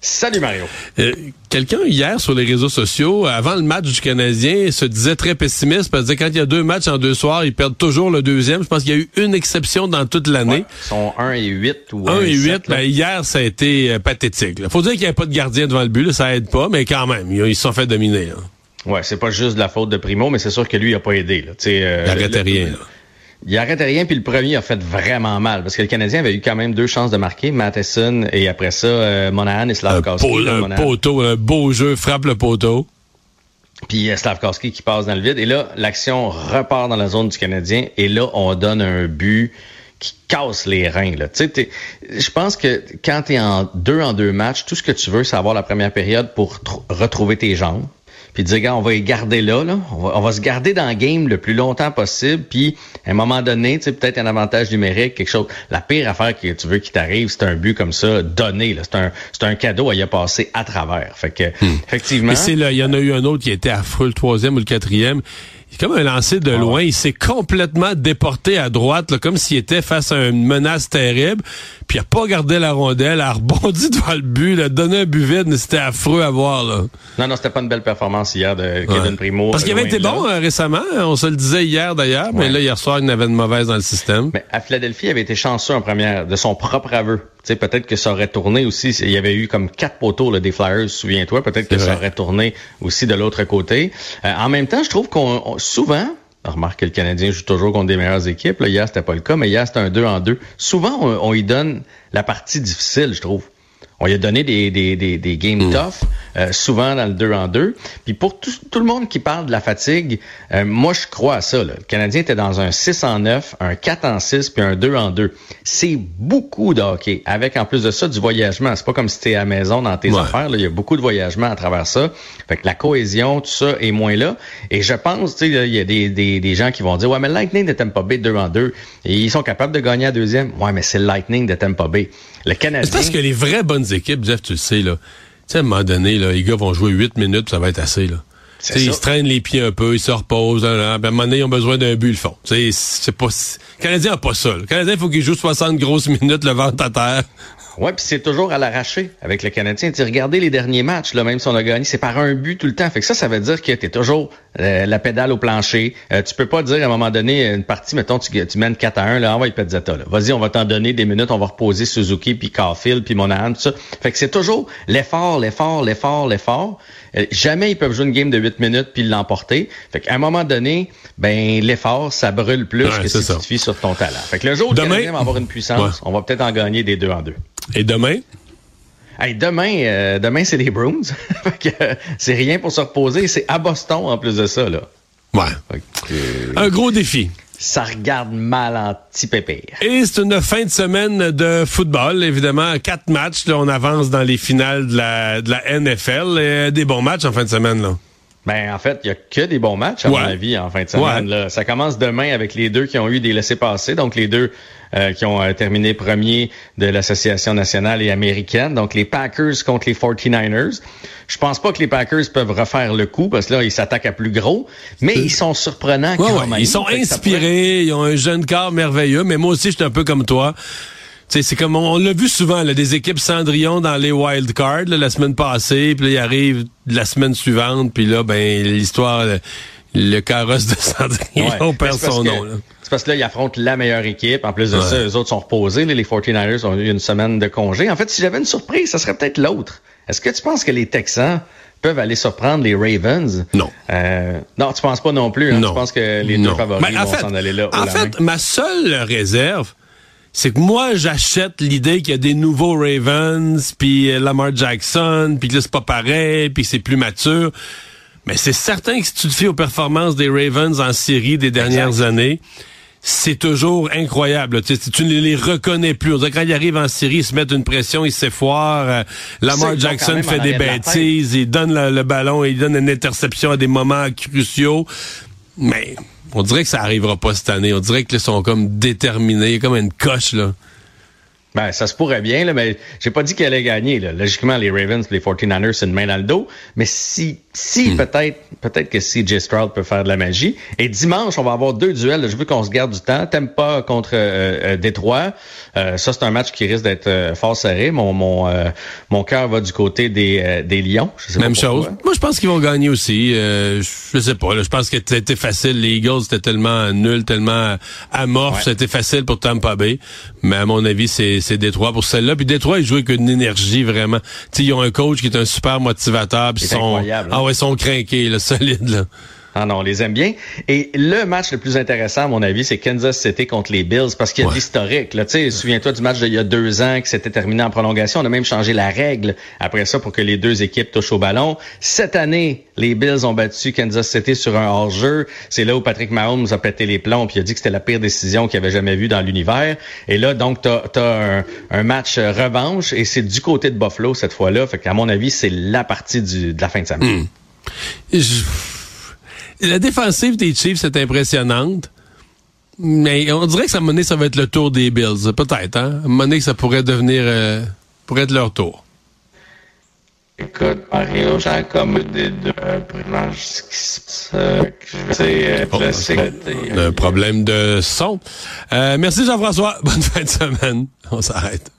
Salut Mario. Euh, Quelqu'un hier sur les réseaux sociaux, avant le match du Canadien, se disait très pessimiste parce que quand il y a deux matchs en deux soirs, ils perdent toujours le deuxième. Je pense qu'il y a eu une exception dans toute l'année. Ouais, ils sont 1 et 8 ou 1 et 8, 7, ben, hier, ça a été euh, pathétique. Là. Faut dire qu'il n'y avait pas de gardien devant le but, là, ça aide pas, mais quand même, ils, ils se sont fait dominer. Là. Ouais, c'est pas juste de la faute de Primo, mais c'est sûr que lui, il a pas aidé. Là. Euh, Il rien. là. Il arrêtait rien, puis le premier a fait vraiment mal, parce que le Canadien avait eu quand même deux chances de marquer, Matheson et après ça, euh, Monahan et Slavkowski. un poteau, un beau jeu, frappe le poteau. Puis euh, Slavkowski qui passe dans le vide. Et là, l'action repart dans la zone du Canadien. Et là, on donne un but qui casse les reins. Là. Tu sais, t'es- je pense que quand tu es en deux en deux matchs, tout ce que tu veux, c'est avoir la première période pour tr- retrouver tes jambes. Puis dire, gars, on va les garder là, là. On, va, on va se garder dans le game le plus longtemps possible. Puis, à un moment donné, tu sais, peut-être un avantage numérique, quelque chose. La pire affaire que tu veux qui t'arrive, c'est un but comme ça, donné. là. C'est un, c'est un cadeau à y passer à travers. Fait que, effectivement. C'est là, il y en a eu un autre qui était affreux, le troisième ou le quatrième. C'est comme un lancé de loin. Il s'est complètement déporté à droite, là, comme s'il était face à une menace terrible. Puis il a pas gardé la rondelle, a rebondi devant le but, il a donné un but vide, mais c'était affreux à voir. Là. Non, non, c'était pas une belle performance hier de Kevin Ouais. Primo. Parce qu'il avait été de bon euh, récemment, on se le disait hier d'ailleurs, mais Ouais. là, hier soir, il en avait une mauvaise dans le système. Mais à Philadelphie, il avait été chanceux en première, de son propre aveu. Tu sais, peut-être que ça aurait tourné aussi. Il y avait eu comme quatre poteaux là, des Flyers, souviens-toi. Peut-être que ça aurait tourné aussi de l'autre côté. Euh, en même temps, je trouve qu'on on- remarque que le Canadien joue toujours contre des meilleures équipes. Là, hier, c'était pas le cas, mais hier, c'était un 2 en 2. Souvent, on y donne la partie difficile, je trouve. On lui a donné des, des, des, des games tough, euh, souvent dans le 2 en 2. Puis pour tout, tout le monde qui parle de la fatigue, euh, moi je crois à ça. Là. Le Canadien était dans un 6 en 9, un 4 en 6, puis un 2 en 2. C'est beaucoup de hockey. Avec en plus de ça du voyagement. C'est pas comme si t'es à la maison dans tes Ouais. affaires. Là. Il y a beaucoup de voyagement à travers ça. Fait que la cohésion, tout ça est moins là. Et je pense, tu sais, là, il y a des, des, des gens qui vont dire Ouais, mais le Lightning de Tampa Bay 2 en 2. Et ils sont capables de gagner à deuxième. Ouais, mais c'est le Lightning de Tampa Bay. Le Canadien. C'est parce que les vraies bonnes équipes, Jeff, tu le sais, là. Tu sais, à un moment donné, là, les gars vont jouer 8 minutes, ça va être assez, là. Tu ils se traînent les pieds un peu, ils se reposent, là, à un moment donné, ils ont besoin d'un but, ils le font. Tu sais, c'est pas, le Canadien n'a pas ça. Le Canadien, il faut qu'il joue 60 grosses minutes, le ventre à terre. Ouais, puis c'est toujours à l'arraché avec le Canadien. Tu sais, regardez les derniers matchs, là, même si on a gagné, c'est par un but tout le temps. Fait que ça, ça veut dire que t'es toujours euh, la pédale au plancher. Euh, tu peux pas dire à un moment donné une partie, mettons, tu, tu mènes 4 à 1, là, envoie Pezzetta, là. Vas-y, on va t'en donner des minutes, on va reposer Suzuki, puis Caulfield, puis Monahan, tout ça. Fait que c'est toujours l'effort, l'effort, l'effort, l'effort. Euh, jamais ils peuvent jouer une game de 8 minutes puis l'emporter. Fait qu'à un moment donné, ben l'effort, ça brûle plus Ouais, que si ça. tu te fies sur ton talent. Fait que le jour où Demain- va avoir une puissance, Ouais. on va peut-être en gagner des deux en deux. Et demain, Hey, demain, euh, demain c'est les Bruins. Euh, c'est rien pour se reposer. C'est à Boston en plus de ça. Là. ouais. Que, euh, Un gros défi. ça regarde mal en petit pépère. Et c'est une fin de semaine de football, évidemment. Quatre matchs, là, on avance dans les finales de la, de la NFL. Et des bons matchs en fin de semaine, là. Ben, en fait, il y a que des bons matchs, à Ouais. mon avis, en fin de semaine. Ouais. Là. Ça commence demain avec les deux qui ont eu des laissés-passer. Donc, les deux euh, qui ont euh, terminé premier de l'Association nationale et américaine. Donc, les Packers contre les 49ers. Je pense pas que les Packers peuvent refaire le coup parce que là, ils s'attaquent à plus gros. Mais ils sont surprenants Ouais, quand même. Ils sont pourrait- inspirés, ils ont un jeune corps merveilleux, mais moi aussi, je suis un peu comme toi. Tu sais, c'est comme on l'a vu souvent, là, des équipes Cendrillon dans les wild cards là, la semaine passée, puis ils arrivent la semaine suivante, puis là, ben l'histoire, le, le carrosse de Cendrillon Ouais. perd son que- nom. Là. C'est parce que là, ils affrontent la meilleure équipe. En plus de Ouais. ça, eux autres sont reposés. Les 49ers ont eu une semaine de congé. En fait, si j'avais une surprise, ça serait peut-être l'autre. Est-ce que tu penses que les Texans peuvent aller surprendre les Ravens? Non. Euh, non, tu penses pas non plus. Hein? Non. Tu penses que les Non. deux favoris Ben, en vont fait- s'en aller là En fait, main? ma seule réserve, c'est que moi, j'achète l'idée qu'il y a des nouveaux Ravens, puis euh, Lamar Jackson, puis que là, c'est pas pareil, puis que c'est plus mature. Mais c'est certain que si tu te fies aux performances des Ravens en série des dernières Exact. années, c'est toujours incroyable. Tu, tu, ne les reconnais plus. On quand ils arrivent en série, ils se mettent une pression, ils s'effoirent. Euh, Lamar Jackson fait des bêtises, il donne le, ballon, il donne une interception à des moments cruciaux. Mais on dirait que ça arrivera pas cette année. On dirait qu'ils sont comme déterminés, comme une coche là. Ben, ça se pourrait bien, là, mais j'ai pas dit qu'elle allait gagner. Là. Logiquement, les Ravens, les 49ers, c'est une main dans le dos. Mais si, si hmm. peut-être, peut-être que CJ Stroud peut faire de la magie. Et dimanche, on va avoir deux duels. Je veux qu'on se garde du temps. T'aimes pas contre euh, euh Détroit. Euh, ça, c'est un match qui risque d'être euh, fort serré. Mon mon mon cœur va du côté des des Lions. Même chose. Moi, je pense qu'ils vont gagner aussi. je sais pas. Là, je pense que c'était facile. Les Eagles c'était tellement nul, tellement amorphe. C'était facile pour Tampa Bay. Mais à mon avis, c'est c'est Détroit pour celle-là. Puis Détroit, ils jouent avec une énergie vraiment. sais, ils ont un coach qui est un super motivateur. Puis sont, incroyable, hein. ah ouais, ils sont craqués, là, solides. Là. Ah non, on les aime bien. Et le match le plus intéressant, à mon avis, c'est Kansas City contre les Bills parce qu'il y a de l'historique. Là. Souviens-toi du match d'il y a deux ans qui s'était terminé en prolongation. On a même changé la règle après ça pour que les deux équipes touchent au ballon. Cette année, les Bills ont battu Kansas City sur un hors-jeu. C'est là où Patrick Mahomes a pété les plombs puis a dit que c'était la pire décision qu'il avait jamais vue dans l'univers. Et là, donc, tu as, un, match revanche et c'est du côté de Buffalo cette fois-là. Fait qu'à mon avis, c'est la partie du, de la fin de semaine. Hmm la défensive des Chiefs est impressionnante. Mais on dirait que ça, à ça va être le tour des Bills. Peut-être, hein? À un moment donné, ça pourrait devenir, euh, pourrait être leur tour. Écoute, Mario, j'ai deux ce qui c'est oh, un problème de son. Euh, merci Jean-François. Bonne fin de semaine. On s'arrête.